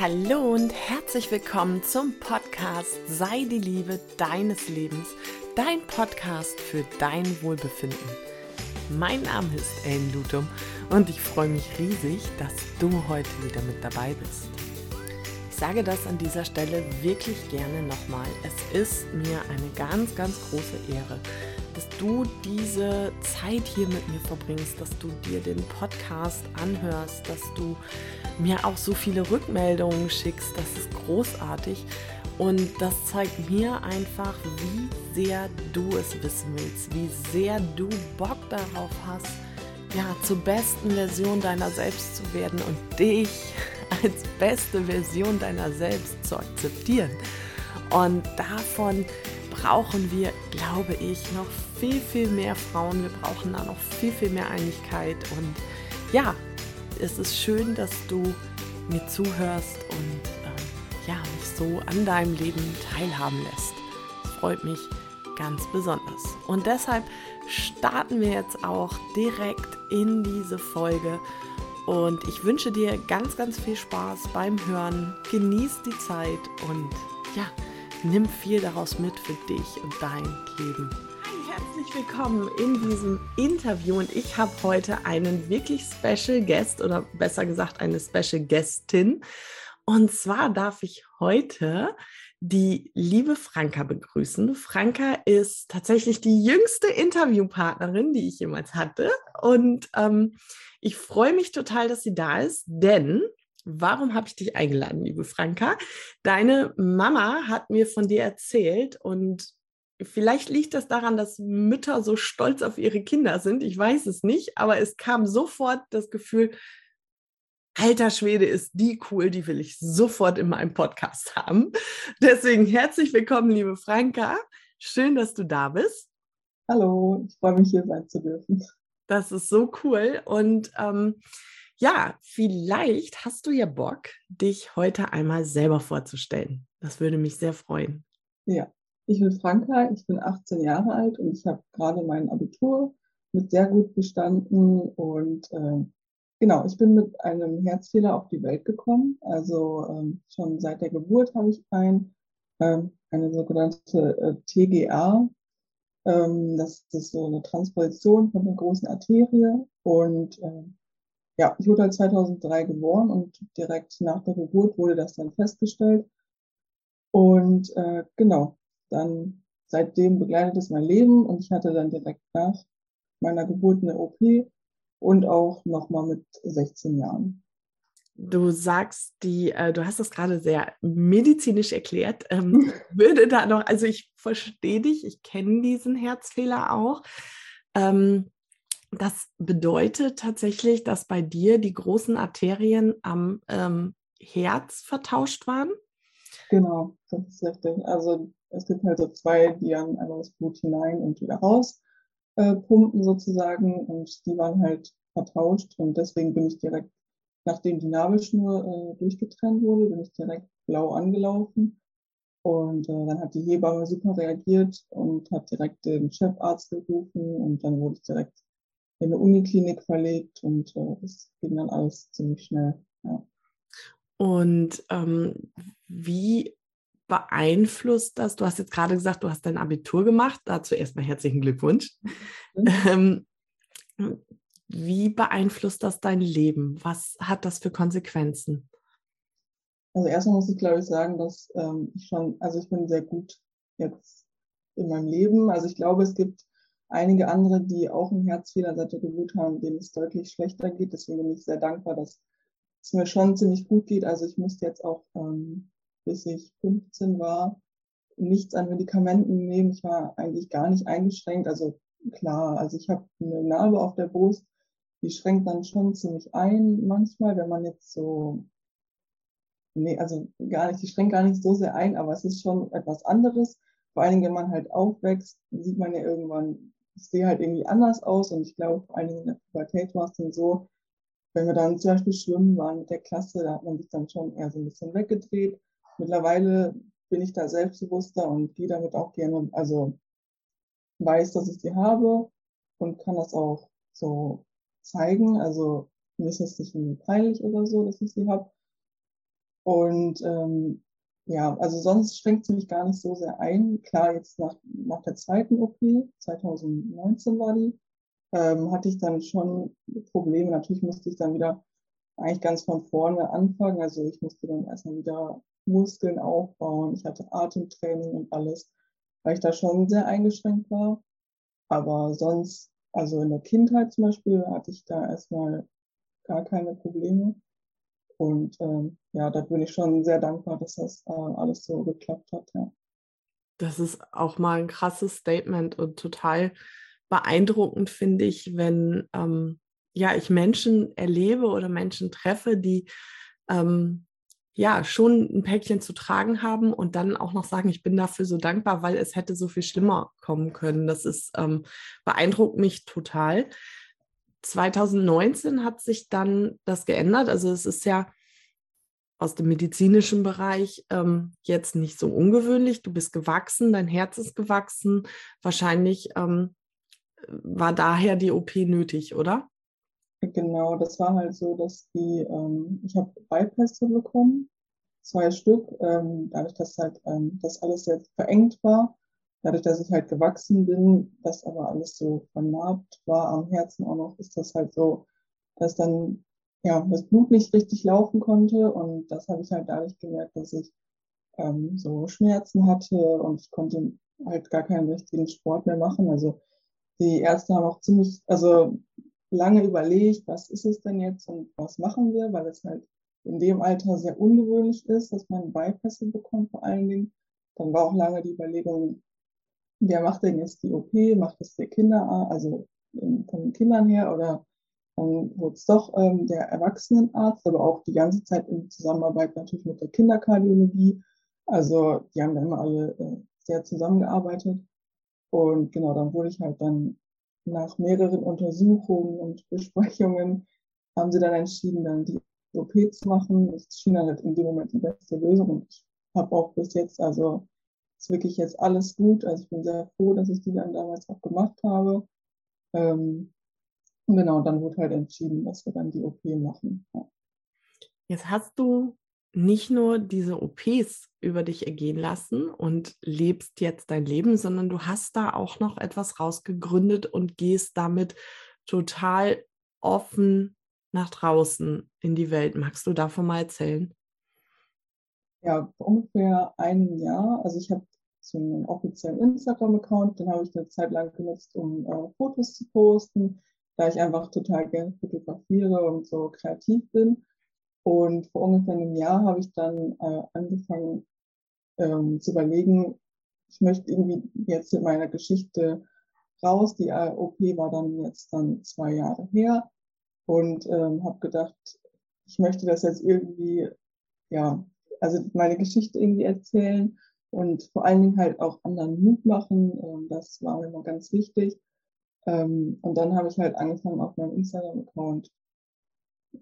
Hallo und herzlich willkommen zum Podcast Sei die Liebe deines Lebens, dein Podcast für dein Wohlbefinden. Mein Name ist Ellen Lutum und ich freue mich riesig, dass du heute wieder mit dabei bist. Ich sage das an dieser Stelle wirklich gerne nochmal. Es ist mir eine ganz, ganz große Ehre, dass du diese Zeit hier mit mir verbringst, dass du dir den Podcast anhörst, dass du mir auch so viele Rückmeldungen schickst. Das ist großartig. Und das zeigt mir einfach, wie sehr du es wissen willst, wie sehr du Bock darauf hast, ja, zur besten Version deiner selbst zu werden und dich als beste Version deiner selbst zu akzeptieren. Und davon brauchen wir, glaube ich, noch viel, viel mehr Frauen. Wir brauchen da noch viel, viel mehr Einigkeit. Und ja, es ist schön, dass du mir zuhörst und äh, ja, mich so an deinem Leben teilhaben lässt. Das freut mich ganz besonders. Und deshalb starten wir jetzt auch direkt in diese Folge. Und ich wünsche dir ganz, ganz viel Spaß beim Hören. Genieß die Zeit und ja, nimm viel daraus mit für dich und dein Leben. Herzlich willkommen in diesem Interview und ich habe heute einen wirklich Special Guest oder besser gesagt eine Special Guestin. Und zwar darf ich heute die liebe Franka begrüßen. Franka ist tatsächlich die jüngste Interviewpartnerin, die ich jemals hatte. Und ähm, ich freue mich total, dass sie da ist, denn Warum habe ich dich eingeladen, liebe Franka? Deine Mama hat mir von dir erzählt und vielleicht liegt das daran, dass Mütter so stolz auf ihre Kinder sind. Ich weiß es nicht, aber es kam sofort das Gefühl, alter Schwede ist die cool, die will ich sofort in meinem Podcast haben. Deswegen herzlich willkommen, liebe Franka. Schön, dass du da bist. Hallo, ich freue mich hier sein zu dürfen. Das ist so cool. Und ähm, ja, vielleicht hast du ja Bock, dich heute einmal selber vorzustellen. Das würde mich sehr freuen. Ja, ich bin Franka, ich bin 18 Jahre alt und ich habe gerade mein Abitur mit sehr gut bestanden und äh, genau, ich bin mit einem Herzfehler auf die Welt gekommen. Also ähm, schon seit der Geburt habe ich ein, äh, eine sogenannte äh, TGA. Ähm, das ist so eine Transposition von der großen Arterie und äh, ja, ich wurde halt 2003 geboren und direkt nach der Geburt wurde das dann festgestellt. Und äh, genau, dann seitdem begleitet es mein Leben und ich hatte dann direkt nach meiner Geburt eine OP und auch nochmal mit 16 Jahren. Du sagst, die, äh, du hast das gerade sehr medizinisch erklärt. Ähm, würde da noch, also ich verstehe dich, ich kenne diesen Herzfehler auch. Ähm, das bedeutet tatsächlich, dass bei dir die großen Arterien am ähm, Herz vertauscht waren? Genau, das ist richtig. Also es gibt halt so zwei, die dann einmal das Blut hinein und wieder raus äh, pumpen sozusagen und die waren halt vertauscht und deswegen bin ich direkt, nachdem die Nabelschnur äh, durchgetrennt wurde, bin ich direkt blau angelaufen und äh, dann hat die Hebamme super reagiert und hat direkt den Chefarzt gerufen und dann wurde ich direkt in eine Uniklinik verlegt und äh, das ging dann alles ziemlich schnell. Ja. Und ähm, wie beeinflusst das? Du hast jetzt gerade gesagt, du hast dein Abitur gemacht. Dazu erstmal herzlichen Glückwunsch. Mhm. Ähm, wie beeinflusst das dein Leben? Was hat das für Konsequenzen? Also erstmal muss ich glaube ich sagen, dass ähm, ich schon, also ich bin sehr gut jetzt in meinem Leben. Also ich glaube, es gibt einige andere, die auch einen Herzfehler seit der Geburt haben, denen es deutlich schlechter geht. Deswegen bin ich sehr dankbar, dass es mir schon ziemlich gut geht. Also ich musste jetzt auch, ähm, bis ich 15 war, nichts an Medikamenten nehmen. Ich war eigentlich gar nicht eingeschränkt. Also klar, also ich habe eine Narbe auf der Brust, die schränkt dann schon ziemlich ein manchmal, wenn man jetzt so, nee, also gar nicht, die schränkt gar nicht so sehr ein, aber es ist schon etwas anderes. Vor allen Dingen, wenn man halt aufwächst, sieht man ja irgendwann ich sehe halt irgendwie anders aus und ich glaube, vor allen Dingen in der Pubertät war es dann so, wenn wir dann zum Beispiel schwimmen waren mit der Klasse, da hat man sich dann schon eher so ein bisschen weggedreht. Mittlerweile bin ich da selbstbewusster und gehe damit auch gerne, also weiß, dass ich sie habe und kann das auch so zeigen. Also mir ist es nicht irgendwie peinlich oder so, dass ich sie habe. Und ähm, ja, also sonst schränkt sie mich gar nicht so sehr ein. Klar, jetzt nach, nach der zweiten OP, 2019 war die, ähm, hatte ich dann schon Probleme. Natürlich musste ich dann wieder eigentlich ganz von vorne anfangen. Also ich musste dann erstmal wieder Muskeln aufbauen. Ich hatte Atemtraining und alles, weil ich da schon sehr eingeschränkt war. Aber sonst, also in der Kindheit zum Beispiel, hatte ich da erstmal gar keine Probleme. Und ähm, ja, da bin ich schon sehr dankbar, dass das äh, alles so geklappt hat. Ja. Das ist auch mal ein krasses Statement und total beeindruckend, finde ich, wenn ähm, ja, ich Menschen erlebe oder Menschen treffe, die ähm, ja schon ein Päckchen zu tragen haben und dann auch noch sagen, ich bin dafür so dankbar, weil es hätte so viel schlimmer kommen können. Das ist ähm, beeindruckt mich total. 2019 hat sich dann das geändert. Also es ist ja aus dem medizinischen Bereich ähm, jetzt nicht so ungewöhnlich. Du bist gewachsen, dein Herz ist gewachsen. Wahrscheinlich ähm, war daher die OP nötig, oder? Genau, das war halt so, dass die, ähm, ich habe Beipässe bekommen, zwei Stück, ähm, dadurch, dass halt ähm, das alles jetzt verengt war, dadurch, dass ich halt gewachsen bin, das aber alles so vernarbt war am Herzen auch noch, ist das halt so, dass dann ja das Blut nicht richtig laufen konnte und das habe ich halt dadurch gemerkt, dass ich ähm, so Schmerzen hatte und ich konnte halt gar keinen richtigen Sport mehr machen. Also die Ärzte haben auch ziemlich, also lange überlegt, was ist es denn jetzt und was machen wir, weil es halt in dem Alter sehr ungewöhnlich ist, dass man Bypässe bekommt vor allen Dingen. Dann war auch lange die Überlegung, wer macht denn jetzt die OP? Macht es der Kinderarzt, also von den Kindern her oder dann wurde es doch ähm, der Erwachsenenarzt, aber auch die ganze Zeit in Zusammenarbeit natürlich mit der Kinderkardiologie. Also die haben da immer alle äh, sehr zusammengearbeitet. Und genau, dann wurde ich halt dann nach mehreren Untersuchungen und Besprechungen haben sie dann entschieden, dann die OP zu machen. Das schien dann halt in dem Moment die beste Lösung. Und ich habe auch bis jetzt, also ist wirklich jetzt alles gut. Also ich bin sehr froh, dass ich die dann damals auch gemacht habe. Ähm, genau, dann wurde halt entschieden, dass wir dann die OP machen. Ja. Jetzt hast du nicht nur diese OPs über dich ergehen lassen und lebst jetzt dein Leben, sondern du hast da auch noch etwas rausgegründet und gehst damit total offen nach draußen in die Welt. Magst du davon mal erzählen? Ja, vor ungefähr einem Jahr. Also ich habe so einen offiziellen Instagram-Account, den habe ich eine Zeit lang genutzt, um äh, Fotos zu posten, da ich einfach total gerne fotografiere und so kreativ bin. Und vor ungefähr einem Jahr habe ich dann äh, angefangen ähm, zu überlegen, ich möchte irgendwie jetzt mit meiner Geschichte raus. Die OP war dann jetzt dann zwei Jahre her und ähm, habe gedacht, ich möchte das jetzt irgendwie, ja, also meine Geschichte irgendwie erzählen und vor allen Dingen halt auch anderen Mut machen. Ähm, das war mir immer ganz wichtig. Ähm, und dann habe ich halt angefangen auf meinem Instagram-Account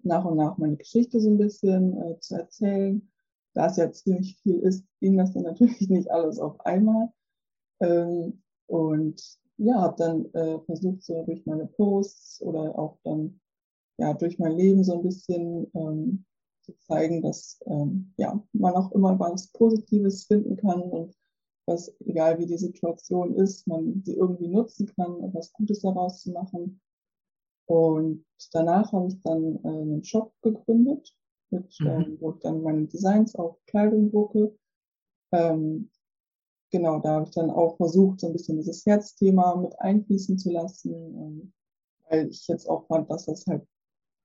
nach und nach meine Geschichte so ein bisschen äh, zu erzählen. Da es ja ziemlich viel ist, ging das dann natürlich nicht alles auf einmal. Ähm, und ja, habe dann äh, versucht, so durch meine Posts oder auch dann ja durch mein Leben so ein bisschen ähm, zu zeigen, dass ähm, ja man auch immer was Positives finden kann und dass egal wie die Situation ist, man sie irgendwie nutzen kann, etwas Gutes daraus zu machen. Und danach habe ich dann äh, einen Shop gegründet, mit, mhm. ähm, wo ich dann meine Designs auf Kleidung drucke. Ähm, genau, da habe ich dann auch versucht, so ein bisschen dieses Herzthema mit einfließen zu lassen, ähm, weil ich jetzt auch fand, dass das halt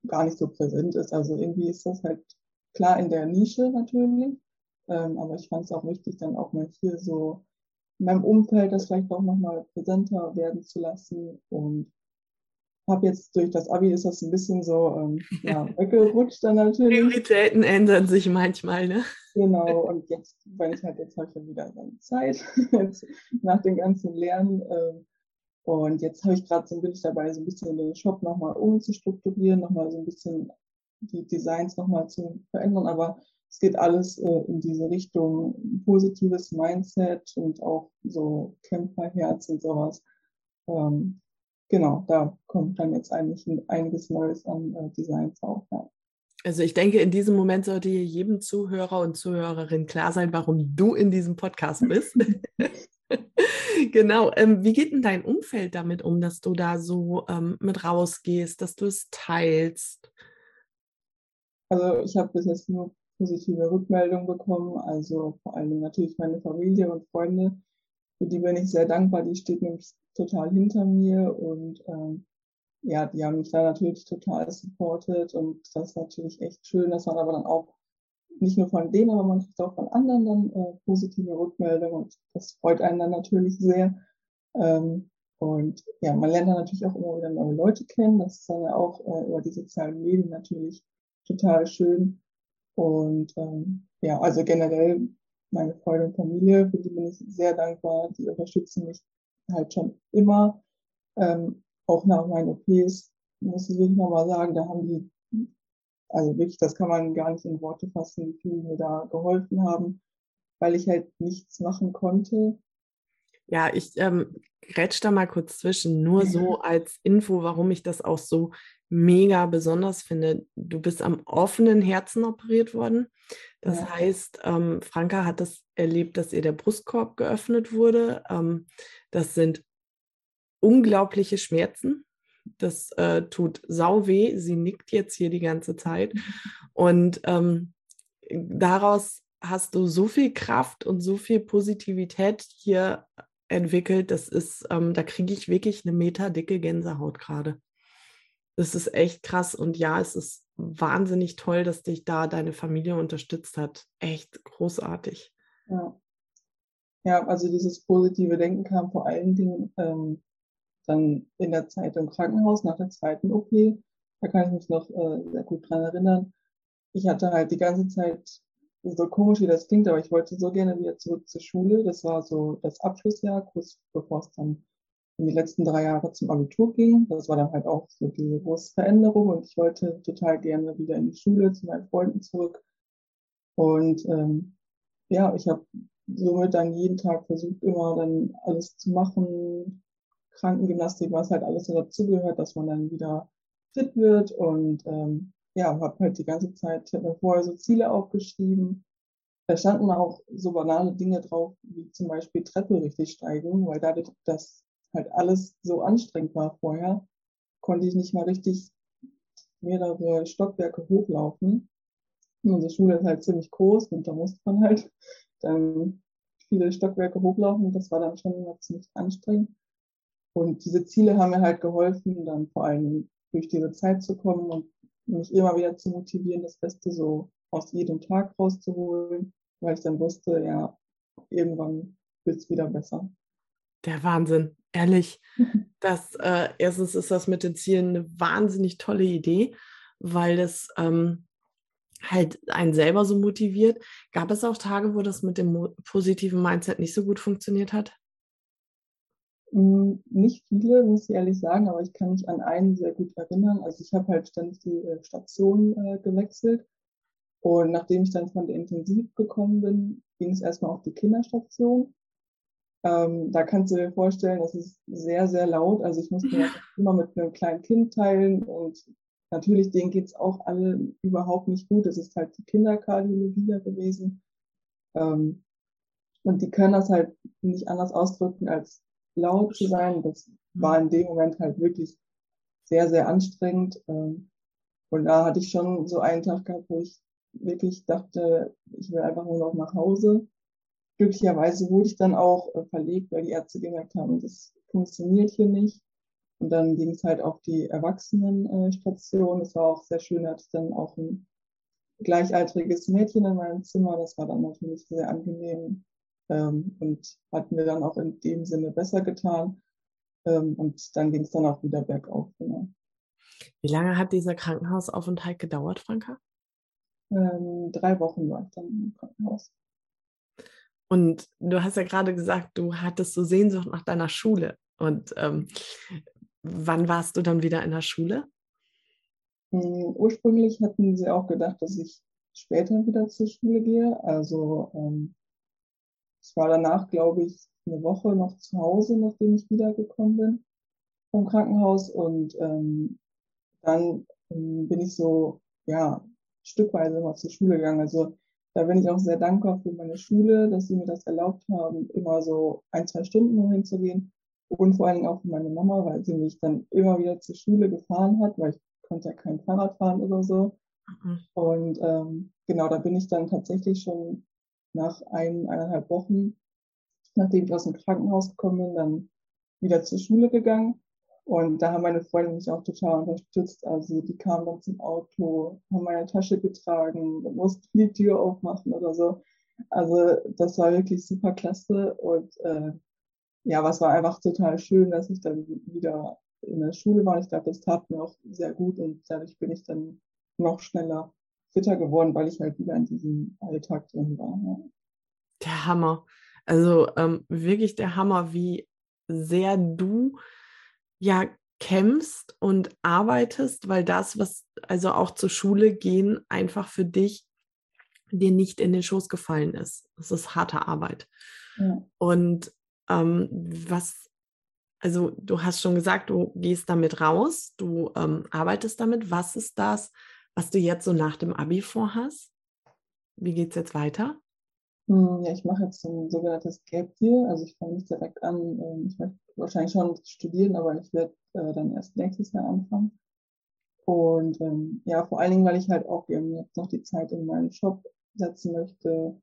gar nicht so präsent ist. Also irgendwie ist das halt klar in der Nische natürlich, ähm, aber ich fand es auch wichtig, dann auch mal hier so in meinem Umfeld das vielleicht auch nochmal präsenter werden zu lassen und habe jetzt durch das Abi ist das ein bisschen so ähm, ja, weggerutscht dann natürlich. Prioritäten ändern sich manchmal, ne? Genau, und jetzt, wenn ich halt jetzt habe ich ja wieder dann Zeit, jetzt nach dem ganzen Lernen. Äh, und jetzt habe ich gerade so bin ich dabei, so ein bisschen den Shop nochmal umzustrukturieren, nochmal so ein bisschen die Designs nochmal zu verändern. Aber es geht alles äh, in diese Richtung positives Mindset und auch so Kämpferherz und sowas. Ähm, genau, da kommt dann jetzt eigentlich einiges Neues an äh, Designs auf. Ja. Also ich denke, in diesem Moment sollte hier jedem Zuhörer und Zuhörerin klar sein, warum du in diesem Podcast bist. genau. Ähm, wie geht denn dein Umfeld damit um, dass du da so ähm, mit rausgehst, dass du es teilst? Also ich habe bis jetzt nur positive Rückmeldungen bekommen. Also vor allem natürlich meine Familie und Freunde. Für die bin ich sehr dankbar. Die steht nämlich total hinter mir und ähm, ja, die haben mich da natürlich total supportet und das ist natürlich echt schön, dass man aber dann auch nicht nur von denen, aber man kriegt auch von anderen dann äh, positive Rückmeldungen und das freut einen dann natürlich sehr. Ähm, und ja, man lernt dann natürlich auch immer wieder neue Leute kennen. Das ist dann ja auch äh, über die sozialen Medien natürlich total schön. Und ähm, ja, also generell meine Freunde und Familie, für die bin ich sehr dankbar. Die unterstützen mich halt schon immer. Ähm, auch nach meinen OPs, muss ich wirklich nochmal sagen, da haben die, also wirklich, das kann man gar nicht in Worte fassen, wie viel mir da geholfen haben, weil ich halt nichts machen konnte. Ja, ich ähm, grätsch da mal kurz zwischen, nur so als Info, warum ich das auch so mega besonders finde. Du bist am offenen Herzen operiert worden. Das ja. heißt, ähm, Franka hat das erlebt, dass ihr der Brustkorb geöffnet wurde. Ähm, das sind unglaubliche Schmerzen. Das äh, tut sau weh. Sie nickt jetzt hier die ganze Zeit. Und ähm, daraus hast du so viel Kraft und so viel Positivität hier entwickelt. Das ist, ähm, da kriege ich wirklich eine meterdicke Gänsehaut gerade. Das ist echt krass. Und ja, es ist wahnsinnig toll, dass dich da deine Familie unterstützt hat. Echt großartig. Ja. Ja, also dieses positive Denken kam vor allen Dingen ähm, dann in der Zeit im Krankenhaus nach der zweiten OP. Da kann ich mich noch äh, sehr gut dran erinnern. Ich hatte halt die ganze Zeit, so komisch wie das klingt, aber ich wollte so gerne wieder zurück zur Schule. Das war so das Abschlussjahr, kurz bevor es dann in die letzten drei Jahre zum Abitur ging. Das war dann halt auch so diese große Veränderung und ich wollte total gerne wieder in die Schule zu meinen Freunden zurück. Und ähm, ja, ich habe somit dann jeden Tag versucht, immer dann alles zu machen, Krankengymnastik, was halt alles so dazugehört, dass man dann wieder fit wird und ähm, ja, habe halt die ganze Zeit, mir vorher so Ziele aufgeschrieben. Da standen auch so banale Dinge drauf, wie zum Beispiel Treppe richtig steigen, weil dadurch, dass halt alles so anstrengend war vorher, konnte ich nicht mal richtig mehrere Stockwerke hochlaufen. Unsere Schule ist halt ziemlich groß und da musste man halt dann viele Stockwerke hochlaufen. Das war dann schon immer ziemlich anstrengend. Und diese Ziele haben mir halt geholfen, dann vor allem durch diese Zeit zu kommen und mich immer wieder zu motivieren, das Beste so aus jedem Tag rauszuholen, weil ich dann wusste, ja, irgendwann wird es wieder besser. Der Wahnsinn, ehrlich. Das, äh, erstens ist das mit den Zielen eine wahnsinnig tolle Idee, weil das ähm, halt einen selber so motiviert. Gab es auch Tage, wo das mit dem positiven Mindset nicht so gut funktioniert hat? Hm, nicht viele, muss ich ehrlich sagen, aber ich kann mich an einen sehr gut erinnern. Also ich habe halt ständig die äh, Station äh, gewechselt. Und nachdem ich dann von der Intensiv gekommen bin, ging es erstmal auf die Kinderstation. Ähm, da kannst du dir vorstellen, das ist sehr, sehr laut. Also ich musste ja immer mit einem kleinen Kind teilen und natürlich, denen geht's auch alle überhaupt nicht gut. Das ist halt die Kinderkardiologie da gewesen. Ähm, und die können das halt nicht anders ausdrücken als laut zu sein. Das war in dem Moment halt wirklich sehr, sehr anstrengend. Ähm, und da hatte ich schon so einen Tag gehabt, wo ich wirklich dachte, ich will einfach nur noch nach Hause. Glücklicherweise wurde ich dann auch äh, verlegt, weil die Ärzte gemerkt haben, das funktioniert hier nicht. Und dann ging es halt auf die Erwachsenenstation. Es war auch sehr schön, da hatte ich dann auch ein gleichaltriges Mädchen in meinem Zimmer. Das war dann natürlich sehr angenehm ähm, und hat mir dann auch in dem Sinne besser getan. Ähm, und dann ging es dann auch wieder bergauf. Genau. Wie lange hat dieser Krankenhausaufenthalt gedauert, Franka? Ähm, drei Wochen war ich dann im Krankenhaus. Und du hast ja gerade gesagt, du hattest so Sehnsucht nach deiner Schule. Und ähm, wann warst du dann wieder in der Schule? Ähm, ursprünglich hatten sie auch gedacht, dass ich später wieder zur Schule gehe. Also ähm, ich war danach, glaube ich, eine Woche noch zu Hause, nachdem ich wiedergekommen bin vom Krankenhaus. Und ähm, dann ähm, bin ich so, ja, stückweise immer zur Schule gegangen. Also da bin ich auch sehr dankbar für meine Schule, dass sie mir das erlaubt haben, immer so ein, zwei Stunden nur hinzugehen. Und vor allen Dingen auch für meine Mama, weil sie mich dann immer wieder zur Schule gefahren hat, weil ich konnte ja kein Fahrrad fahren oder so. Mhm. Und ähm, genau, da bin ich dann tatsächlich schon nach ein, eineinhalb Wochen, nachdem ich aus dem Krankenhaus gekommen bin, dann wieder zur Schule gegangen. Und da haben meine Freunde mich auch total unterstützt. Also die kamen dann zum Auto, haben meine Tasche getragen, mussten die Tür aufmachen oder so. Also das war wirklich super klasse. Und äh, ja, was war einfach total schön, dass ich dann wieder in der Schule war. Ich glaube, das tat mir auch sehr gut und dadurch bin ich dann noch schneller fitter geworden, weil ich halt wieder in diesem Alltag drin war. Ja. Der Hammer. Also ähm, wirklich der Hammer, wie sehr du ja kämpfst und arbeitest, weil das, was also auch zur Schule gehen, einfach für dich dir nicht in den Schoß gefallen ist. Das ist harte Arbeit. Ja. Und ähm, was, also du hast schon gesagt, du gehst damit raus, du ähm, arbeitest damit. Was ist das, was du jetzt so nach dem Abi vorhast? Wie geht es jetzt weiter? Hm, ja, ich mache jetzt ein sogenanntes Gap Year. Also ich fange nicht direkt an. Ähm, ich möchte wahrscheinlich schon studieren, aber ich werde äh, dann erst nächstes Jahr anfangen. Und ähm, ja, vor allen Dingen, weil ich halt auch eben jetzt noch die Zeit in meinen Job setzen möchte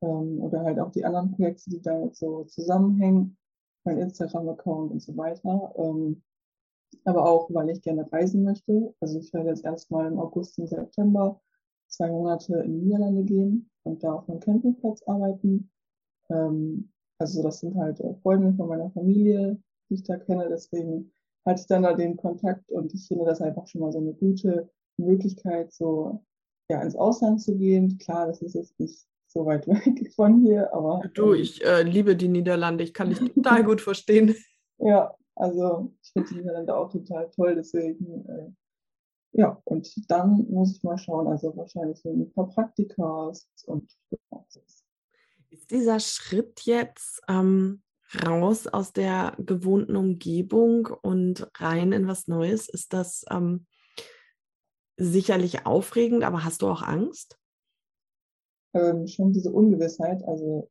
ähm, oder halt auch die anderen Projekte, die damit so zusammenhängen, mein Instagram-Account und so weiter. Ähm, aber auch, weil ich gerne reisen möchte. Also ich werde jetzt erstmal im August und September zwei Monate in die Niederlande gehen und da auf einem Campingplatz arbeiten. Ähm, also das sind halt Freunde von meiner Familie, die ich da kenne. Deswegen hatte ich dann da den Kontakt und ich finde das einfach schon mal so eine gute Möglichkeit, so ja ins Ausland zu gehen. Klar, das ist jetzt nicht so weit weg von hier, aber. Du, ähm, ich äh, liebe die Niederlande, ich kann dich total gut verstehen. Ja, also ich finde die Niederlande auch total toll, deswegen äh, ja, und dann muss ich mal schauen, also wahrscheinlich so ein paar Praktikas und ist dieser Schritt jetzt ähm, raus aus der gewohnten Umgebung und rein in was Neues, ist das ähm, sicherlich aufregend, aber hast du auch Angst? Ähm, schon diese Ungewissheit, also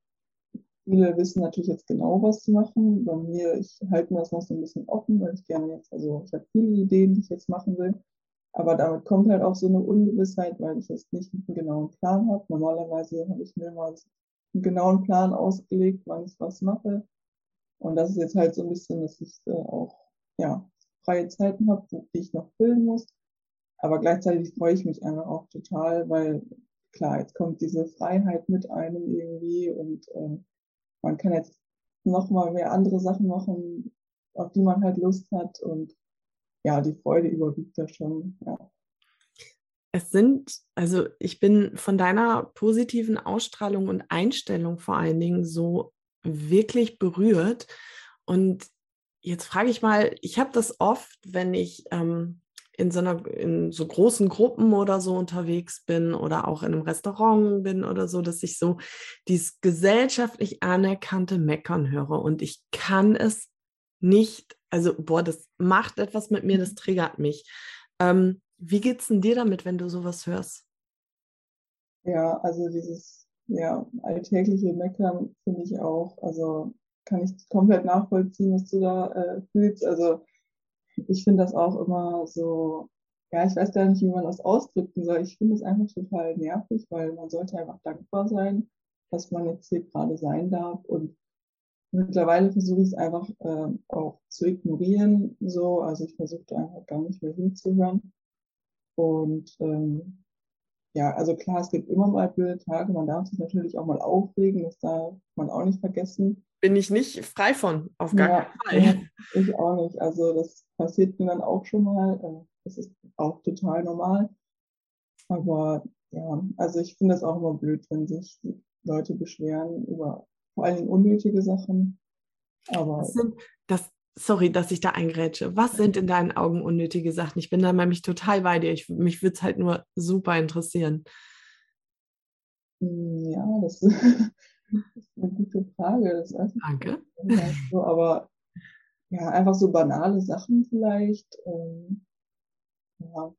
viele wissen natürlich jetzt genau, was zu machen. Bei mir, ich halte mir das noch so ein bisschen offen, weil ich gerne jetzt, also ich habe viele Ideen, die ich jetzt machen will. Aber damit kommt halt auch so eine Ungewissheit, weil ich jetzt nicht einen genauen Plan habe. Normalerweise habe ich mir mal einen genauen Plan ausgelegt, wann ich was mache. Und das ist jetzt halt so ein bisschen, dass ich äh, auch ja, freie Zeiten habe, die ich noch füllen muss. Aber gleichzeitig freue ich mich einfach auch total, weil klar, jetzt kommt diese Freiheit mit einem irgendwie und äh, man kann jetzt noch mal mehr andere Sachen machen, auf die man halt Lust hat und ja, die Freude überwiegt da schon, ja. Es sind, also ich bin von deiner positiven Ausstrahlung und Einstellung vor allen Dingen so wirklich berührt. Und jetzt frage ich mal, ich habe das oft, wenn ich ähm, in so einer, in so großen Gruppen oder so unterwegs bin oder auch in einem Restaurant bin oder so, dass ich so dieses gesellschaftlich anerkannte Meckern höre und ich kann es nicht also, boah, das macht etwas mit mir, das mhm. triggert mich. Ähm, wie geht's denn dir damit, wenn du sowas hörst? Ja, also dieses ja, alltägliche Meckern finde ich auch, also kann ich komplett nachvollziehen, was du da äh, fühlst. Also ich finde das auch immer so, ja, ich weiß gar nicht, wie man das ausdrücken soll. Ich finde es einfach total nervig, weil man sollte einfach dankbar sein, dass man jetzt hier gerade sein darf und Mittlerweile versuche ich es einfach äh, auch zu ignorieren, so. Also ich versuche einfach gar nicht mehr hinzuhören. Und ähm, ja, also klar, es gibt immer mal blöde Tage. Man darf sich natürlich auch mal aufregen, das darf man auch nicht vergessen. Bin ich nicht frei von, auf gar ja, keinen Fall. Ja, ich auch nicht. Also das passiert mir dann auch schon mal. Äh, das ist auch total normal. Aber ja, also ich finde es auch immer blöd, wenn sich Leute beschweren über vor allen Dingen unnötige Sachen. Aber das sind, das, sorry, dass ich da eingrätsche. Was sind in deinen Augen unnötige Sachen? Ich bin da nämlich total bei dir. Ich, mich würde es halt nur super interessieren. Hm, ja, das ist, eine gute Frage. Danke. So, aber ja, einfach so banale Sachen vielleicht. Ähm, ja,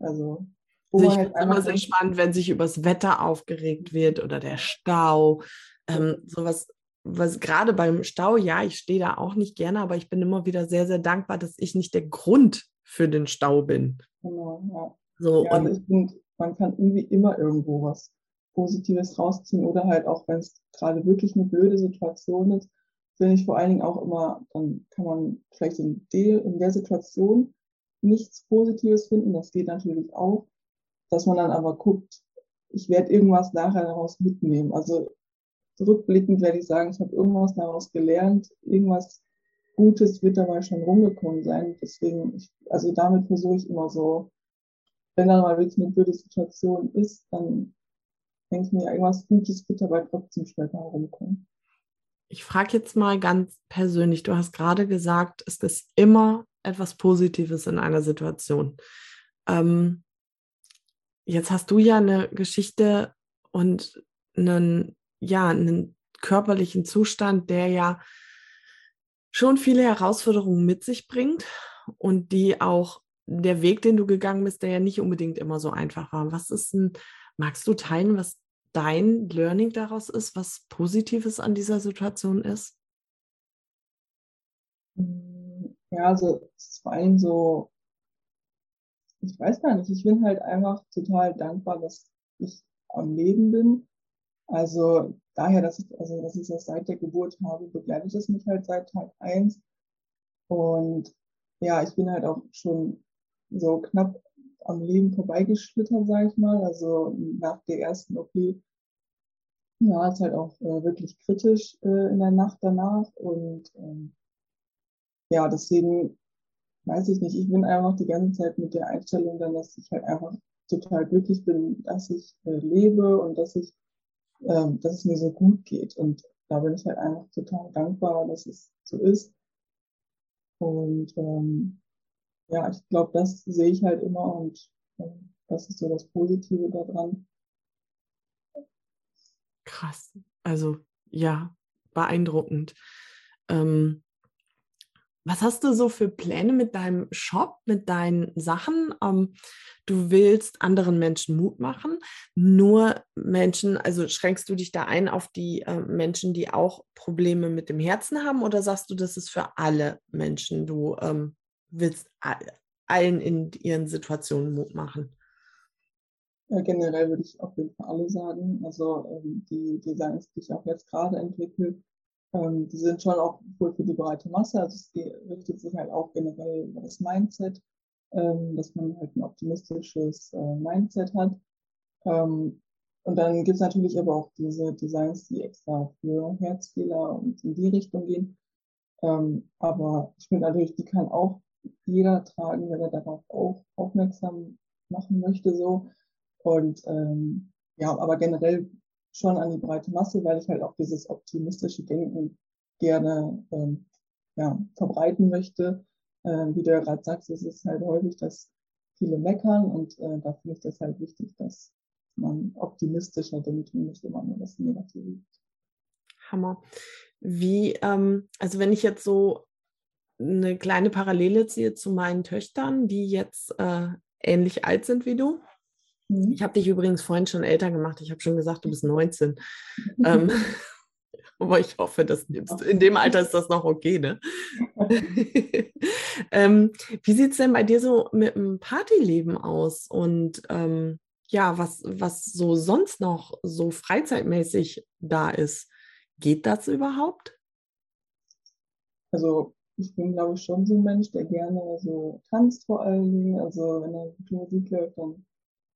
also Also ich finde es immer sehr spannend, wenn sich übers Wetter aufgeregt wird oder der Stau. Ähm, sowas, was gerade beim Stau, ja, ich stehe da auch nicht gerne, aber ich bin immer wieder sehr, sehr dankbar, dass ich nicht der Grund für den Stau bin. Genau, ja. So, ja, und also ich finde, man kann irgendwie immer irgendwo was Positives rausziehen oder halt auch, wenn es gerade wirklich eine blöde Situation ist, finde ich vor allen Dingen auch immer, dann kann man vielleicht in der, in der Situation nichts Positives finden, das geht natürlich auch, dass man dann aber guckt, ich werde irgendwas nachher daraus mitnehmen. Also zurückblickend werde ich sagen, ich habe irgendwas daraus gelernt, irgendwas Gutes wird dabei schon rumgekommen sein. Deswegen, ich, also damit versuche ich immer so, wenn dann mal wirklich eine blöde Situation ist, dann denke ich mir, irgendwas Gutes wird dabei trotzdem später herumkommen. Ich frage jetzt mal ganz persönlich, du hast gerade gesagt, es ist immer etwas Positives in einer Situation. Ähm, jetzt hast du ja eine Geschichte und einen, ja, einen körperlichen Zustand, der ja schon viele Herausforderungen mit sich bringt und die auch der Weg, den du gegangen bist, der ja nicht unbedingt immer so einfach war. Was ist ein, magst du teilen, was dein Learning daraus ist, was Positives an dieser Situation ist? Ja, also es vor allem so, ich weiß gar nicht, ich bin halt einfach total dankbar, dass ich am Leben bin. Also daher, dass ich, also dass ich das seit der Geburt habe, begleitet es mich halt seit Tag eins Und ja, ich bin halt auch schon so knapp am Leben vorbeigeschlittert, sage ich mal. Also nach der ersten OP war es halt auch äh, wirklich kritisch äh, in der Nacht danach. Und ähm, ja, deswegen weiß ich nicht, ich bin einfach die ganze Zeit mit der Einstellung dann, dass ich halt einfach total glücklich bin, dass ich äh, lebe und dass ich, äh, dass es mir so gut geht. Und da bin ich halt einfach total dankbar, dass es so ist. Und ähm, ja, ich glaube, das sehe ich halt immer und äh, das ist so das Positive daran. Krass. Also ja, beeindruckend. Ähm, was hast du so für Pläne mit deinem Shop, mit deinen Sachen? Ähm, du willst anderen Menschen Mut machen. Nur Menschen, also schränkst du dich da ein auf die äh, Menschen, die auch Probleme mit dem Herzen haben, oder sagst du, das ist für alle Menschen? Du ähm, willst allen in ihren Situationen Mut machen? Ja, generell würde ich auf jeden Fall alle sagen. Also ähm, die Designs, die ich auch jetzt gerade entwickle, ähm, die sind schon auch wohl für die breite Masse. Also es richtet sich halt auch generell über das Mindset, ähm, dass man halt ein optimistisches äh, Mindset hat. Und dann gibt es natürlich aber auch diese Designs, die extra für Herzfehler und in die Richtung gehen. Ähm, aber ich finde natürlich, die kann auch jeder tragen, wenn er darauf auch aufmerksam machen möchte, so. Und ähm, ja, aber generell schon an die breite Masse, weil ich halt auch dieses optimistische Denken gerne ähm, ja, verbreiten möchte. Äh, wie du ja gerade sagst, es ist halt häufig, dass viele meckern und äh, da finde ich das halt wichtig, dass man optimistischer denkt und nicht immer nur das Negative. Hammer. Wie, ähm, also wenn ich jetzt so eine kleine Parallele ziehe zu meinen Töchtern, die jetzt äh, ähnlich alt sind wie du. Mhm. Ich habe dich übrigens vorhin schon älter gemacht. Ich habe schon gesagt, du bist 19. ähm, aber ich hoffe, dass in dem Alter ist das noch okay, ne? ähm, wie sieht es denn bei dir so mit dem Partyleben aus? Und ähm, ja, was, was so sonst noch so freizeitmäßig da ist? Geht das überhaupt? Also ich bin, glaube ich, schon so ein Mensch, der gerne so tanzt vor allen Dingen. Also wenn da gute Musik läuft, dann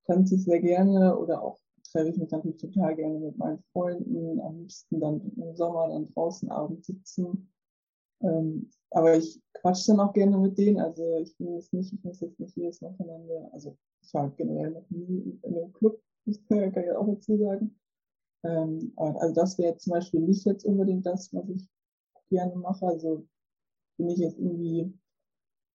tanze ich sehr gerne oder auch treffe ich mich natürlich total gerne mit meinen Freunden. Am liebsten dann im Sommer dann draußen abends sitzen. Ähm, aber ich quatsche dann auch gerne mit denen. Also ich bin jetzt nicht, ich muss jetzt nicht jedes Wochenende, also ich war generell noch nie in einem Club, kann ich auch dazu sagen. Ähm, also das wäre zum Beispiel nicht jetzt unbedingt das, was ich gerne mache. Also bin ich jetzt irgendwie,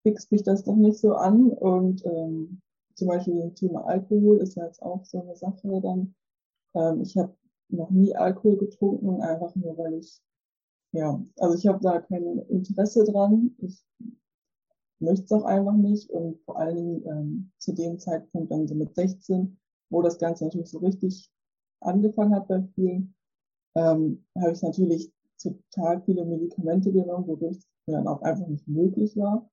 fixt mich das doch nicht so an. Und ähm, zum Beispiel das Thema Alkohol ist ja jetzt auch so eine Sache dann. Ähm, ich habe noch nie Alkohol getrunken, einfach nur weil ich, ja, also ich habe da kein Interesse dran. Ich möchte es auch einfach nicht. Und vor allen Dingen ähm, zu dem Zeitpunkt dann so mit 16, wo das Ganze natürlich so richtig angefangen hat bei vielen, ähm, habe ich natürlich total viele Medikamente genommen, wodurch dann auch einfach nicht möglich war.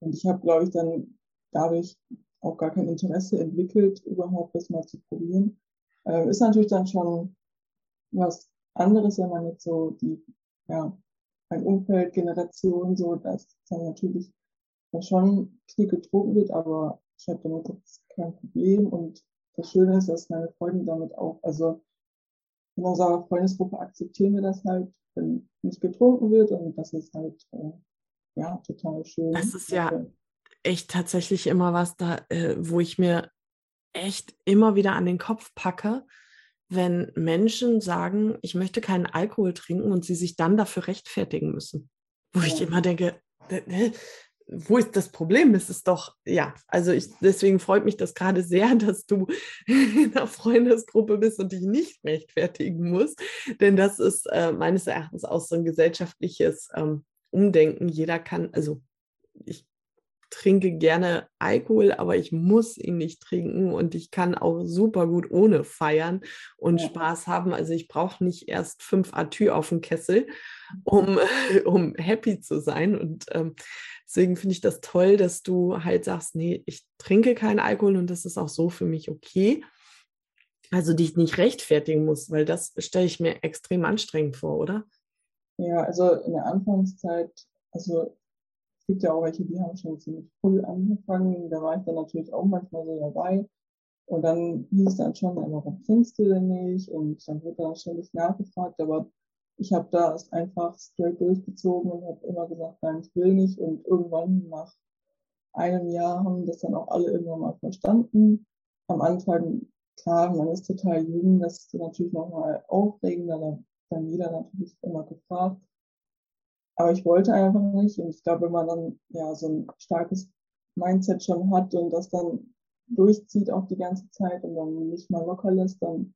Und ich habe, glaube ich, dann dadurch auch gar kein Interesse entwickelt, überhaupt das mal zu probieren. Ähm, ist natürlich dann schon was anderes, wenn man jetzt so die, ja, ein Umfeld, Generation, so, dass dann natürlich da schon viel getrunken wird, aber ich habe damit jetzt kein Problem und das Schöne ist, dass meine Freunde damit auch, also in unserer Freundesgruppe akzeptieren wir das halt, wenn nicht getrunken wird und das ist halt, äh, ja, total schön. Das ist ja echt tatsächlich immer was da, äh, wo ich mir echt immer wieder an den Kopf packe, wenn Menschen sagen, ich möchte keinen Alkohol trinken und sie sich dann dafür rechtfertigen müssen. Wo ja. ich immer denke, wo ist das Problem? Es ist doch, ja, also ich, deswegen freut mich das gerade sehr, dass du in einer Freundesgruppe bist und dich nicht rechtfertigen musst. Denn das ist äh, meines Erachtens auch so ein gesellschaftliches ähm, Umdenken. Jeder kann, also ich trinke gerne Alkohol, aber ich muss ihn nicht trinken und ich kann auch super gut ohne feiern und ja. Spaß haben. Also ich brauche nicht erst fünf Atü auf dem Kessel, um, um happy zu sein. Und ähm, deswegen finde ich das toll, dass du halt sagst, nee, ich trinke keinen Alkohol und das ist auch so für mich okay. Also dich nicht rechtfertigen muss, weil das stelle ich mir extrem anstrengend vor, oder? Ja, also in der Anfangszeit, also gibt ja auch welche, die haben schon ziemlich früh angefangen. Da war ich dann natürlich auch manchmal so dabei. Und dann hieß dann schon, ja, warum trinkst du denn nicht? Und dann wird dann ständig nachgefragt. Aber ich habe da es einfach straight durchgezogen und habe immer gesagt, nein, ich will nicht. Und irgendwann nach einem Jahr haben das dann auch alle irgendwann mal verstanden. Am Anfang, klar, man ist total jung, das ist natürlich nochmal aufregender. Da dann jeder natürlich immer gefragt. Aber ich wollte einfach nicht. Und ich glaube, wenn man dann ja so ein starkes Mindset schon hat und das dann durchzieht auch die ganze Zeit und dann nicht mal locker lässt, dann,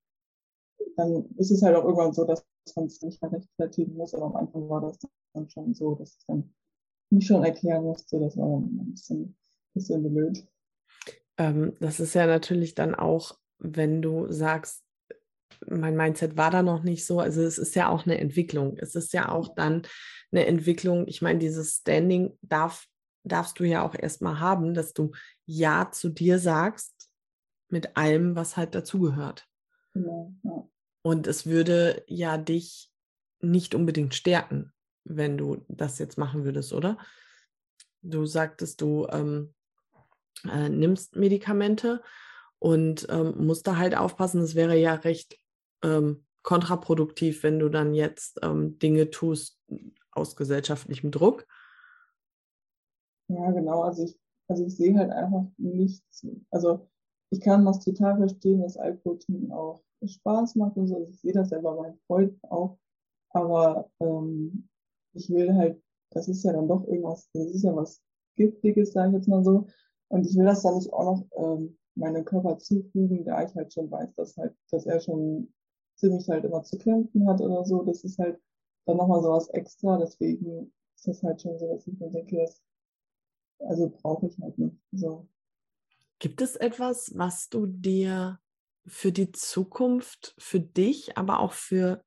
dann ist es halt auch irgendwann so, dass man es nicht mehr rechtfertigen muss. Aber am Anfang war das dann schon so, dass ich dann mich schon erklären musste. Das war dann ein bisschen, bisschen blöd. Ähm, das ist ja natürlich dann auch, wenn du sagst, mein Mindset war da noch nicht so. Also es ist ja auch eine Entwicklung. Es ist ja auch dann eine Entwicklung. Ich meine, dieses Standing darf, darfst du ja auch erstmal haben, dass du Ja zu dir sagst mit allem, was halt dazugehört. Ja, ja. Und es würde ja dich nicht unbedingt stärken, wenn du das jetzt machen würdest, oder? Du sagtest, du ähm, äh, nimmst Medikamente und ähm, musst da halt aufpassen. Es wäre ja recht ähm, kontraproduktiv, wenn du dann jetzt ähm, Dinge tust aus gesellschaftlichem Druck. Ja, genau. Also ich, also ich sehe halt einfach nichts. Also ich kann das total verstehen, dass Alkohol auch Spaß macht und so. Also ich sehe das ja bei meinen Freunden auch. Aber ähm, ich will halt, das ist ja dann doch irgendwas, das ist ja was Giftiges, sage ich jetzt mal so. Und ich will das dann nicht auch noch ähm, meinem Körper zufügen, da ich halt schon weiß, dass halt, dass er schon ziemlich halt immer zu kämpfen hat oder so. Das ist halt dann nochmal so was extra. Deswegen ist das halt schon so, dass ich mir denke, das, also brauche ich halt nicht. So. Gibt es etwas, was du dir für die Zukunft, für dich, aber auch für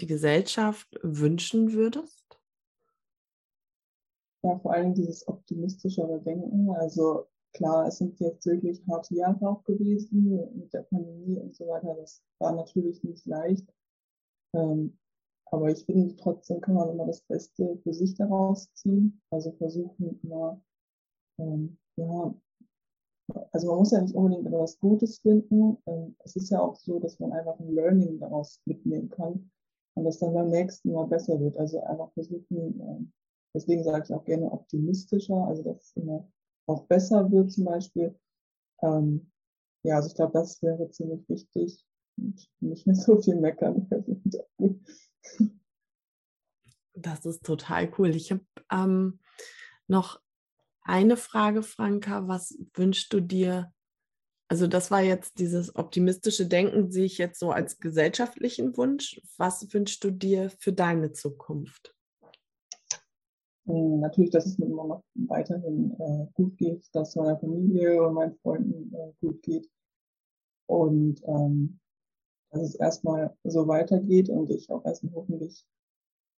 die Gesellschaft wünschen würdest? Ja, vor allem dieses optimistischere Denken. Also klar, es sind jetzt wirklich harte Jahre auch gewesen mit der Pandemie und so weiter. Das war natürlich nicht leicht. Ähm, aber ich finde, trotzdem kann man immer das Beste für sich daraus ziehen. Also versuchen immer, ähm, ja, also man muss ja nicht unbedingt etwas Gutes finden. Ähm, es ist ja auch so, dass man einfach ein Learning daraus mitnehmen kann und das dann beim nächsten Mal besser wird. Also einfach versuchen, ähm, deswegen sage ich auch gerne optimistischer, also dass es immer auch besser wird zum Beispiel. Ähm, ja, also ich glaube, das wäre ziemlich wichtig und nicht mehr so viel meckern. Das ist total cool. Ich habe ähm, noch eine Frage, Franka. Was wünschst du dir? Also das war jetzt dieses optimistische Denken, sehe ich jetzt so als gesellschaftlichen Wunsch. Was wünschst du dir für deine Zukunft? Hm, natürlich, dass es mir immer noch weiterhin äh, gut geht, dass meiner Familie und meinen Freunden äh, gut geht. Und ähm, dass es erstmal so weitergeht und ich auch erstmal hoffentlich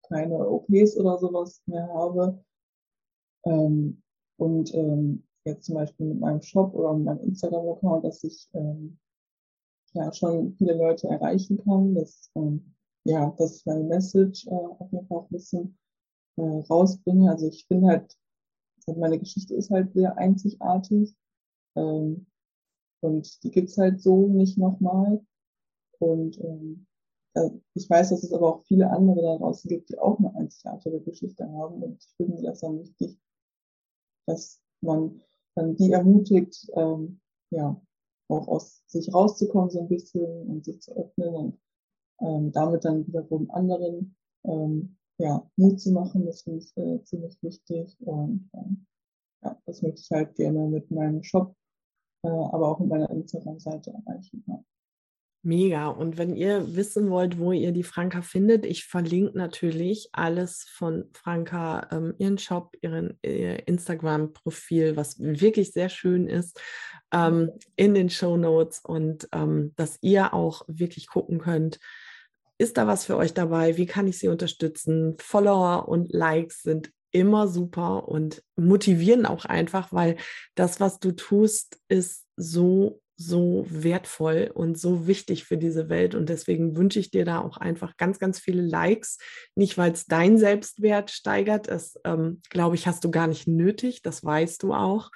keine OPs oder sowas mehr habe. Ähm, und ähm, jetzt zum Beispiel mit meinem Shop oder mit meinem Instagram-Account, dass ich ähm, ja schon viele Leute erreichen kann, dass ähm, ja, dass ich meine Message äh, auf jeden Fall ein bisschen äh, rausbringe. Also ich bin halt, also meine Geschichte ist halt sehr einzigartig ähm, und die gibt's halt so nicht nochmal. Und ähm, ich weiß, dass es aber auch viele andere da draußen gibt, die auch eine einzigartige Geschichte haben. Und ich finde das dann wichtig, dass man dann die ermutigt, ähm, ja, auch aus sich rauszukommen so ein bisschen und sich zu öffnen und ähm, damit dann wiederum anderen ähm, ja, Mut zu machen. Das finde ich äh, ziemlich wichtig und ähm, ja, das möchte ich halt gerne mit meinem Shop, äh, aber auch mit meiner Instagram-Seite erreichen. Ja. Mega. Und wenn ihr wissen wollt, wo ihr die Franka findet, ich verlinke natürlich alles von Franka, ähm, ihren Shop, ihren ihr Instagram-Profil, was wirklich sehr schön ist, ähm, in den Show Notes und ähm, dass ihr auch wirklich gucken könnt, ist da was für euch dabei? Wie kann ich sie unterstützen? Follower und Likes sind immer super und motivieren auch einfach, weil das, was du tust, ist so so wertvoll und so wichtig für diese Welt. Und deswegen wünsche ich dir da auch einfach ganz, ganz viele Likes. Nicht, weil es dein Selbstwert steigert, das ähm, glaube ich, hast du gar nicht nötig, das weißt du auch.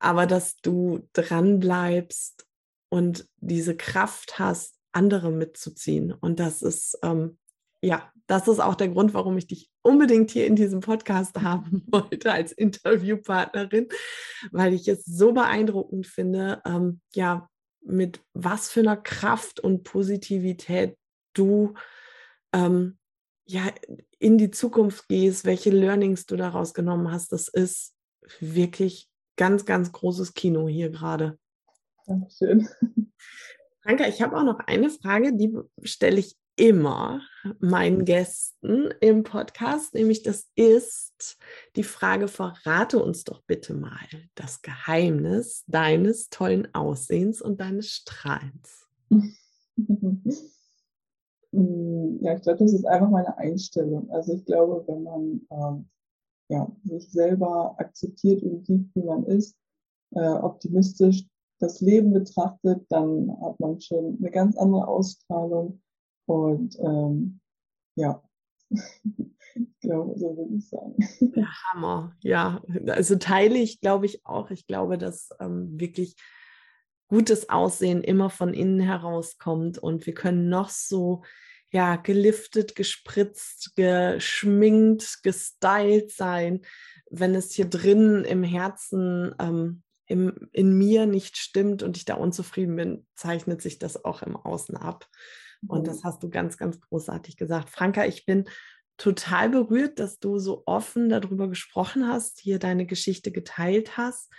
Aber dass du dran bleibst und diese Kraft hast, andere mitzuziehen. Und das ist ähm, ja, das ist auch der Grund, warum ich dich unbedingt hier in diesem Podcast haben wollte als Interviewpartnerin, weil ich es so beeindruckend finde, ähm, ja, mit was für einer Kraft und Positivität du ähm, ja in die Zukunft gehst, welche Learnings du daraus genommen hast. Das ist wirklich ganz, ganz großes Kino hier gerade. Dankeschön. Franka, ich habe auch noch eine Frage, die stelle ich immer meinen Gästen im Podcast, nämlich das ist die Frage, verrate uns doch bitte mal das Geheimnis deines tollen Aussehens und deines Strahlens. Ja, ich glaube, das ist einfach meine Einstellung. Also ich glaube, wenn man ähm, ja, sich selber akzeptiert und sieht, wie man ist, äh, optimistisch das Leben betrachtet, dann hat man schon eine ganz andere Ausstrahlung und ähm, ja, ich glaube, so würde ich sagen. Der Hammer, ja. Also teile ich, glaube ich, auch. Ich glaube, dass ähm, wirklich gutes Aussehen immer von innen herauskommt und wir können noch so ja, geliftet, gespritzt, geschminkt, gestylt sein, wenn es hier drin im Herzen, ähm, im, in mir nicht stimmt und ich da unzufrieden bin, zeichnet sich das auch im Außen ab. Und das mhm. hast du ganz, ganz großartig gesagt. Franka, ich bin total berührt, dass du so offen darüber gesprochen hast, hier deine Geschichte geteilt hast.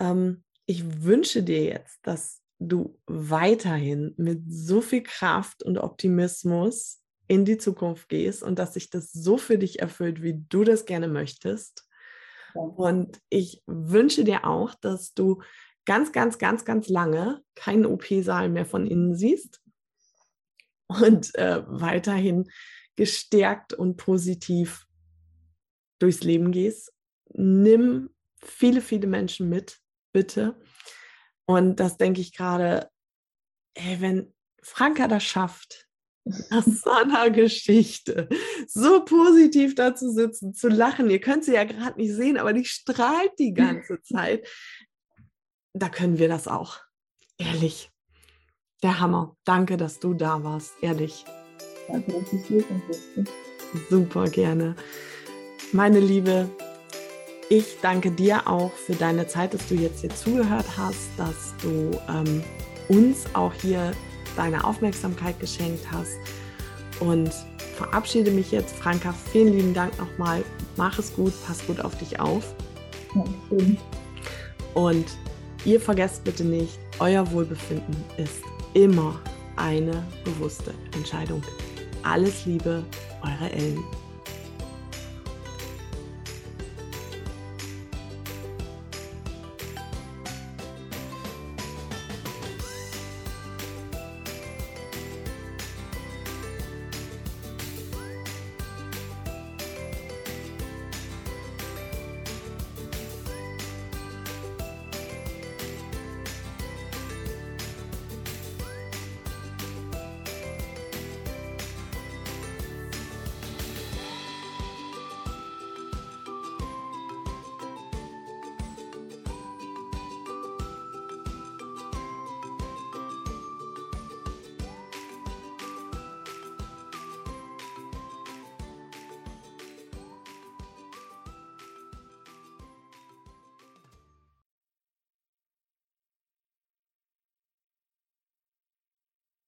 Ähm, ich wünsche dir jetzt, dass du weiterhin mit so viel Kraft und Optimismus in die Zukunft gehst und dass sich das so für dich erfüllt, wie du das gerne möchtest. Und ich wünsche dir auch, dass du ganz, ganz, ganz, ganz lange keinen OP-Saal mehr von innen siehst, und äh, weiterhin gestärkt und positiv durchs Leben gehst. Nimm viele, viele Menschen mit, bitte. Und das denke ich gerade, wenn Franka das schafft, nach so einer Geschichte so positiv da zu sitzen, zu lachen. Ihr könnt sie ja gerade nicht sehen, aber die strahlt die ganze Zeit. Da können wir das auch. Ehrlich der Hammer. Danke, dass du da warst, ehrlich. Danke, dass ich hier bin. Super gerne. Meine Liebe, ich danke dir auch für deine Zeit, dass du jetzt hier zugehört hast, dass du ähm, uns auch hier deine Aufmerksamkeit geschenkt hast. Und verabschiede mich jetzt. Franka, vielen lieben Dank nochmal. Mach es gut, pass gut auf dich auf. Dankeschön. Und ihr vergesst bitte nicht, euer Wohlbefinden ist immer eine bewusste Entscheidung. Alles Liebe, eure Ellen.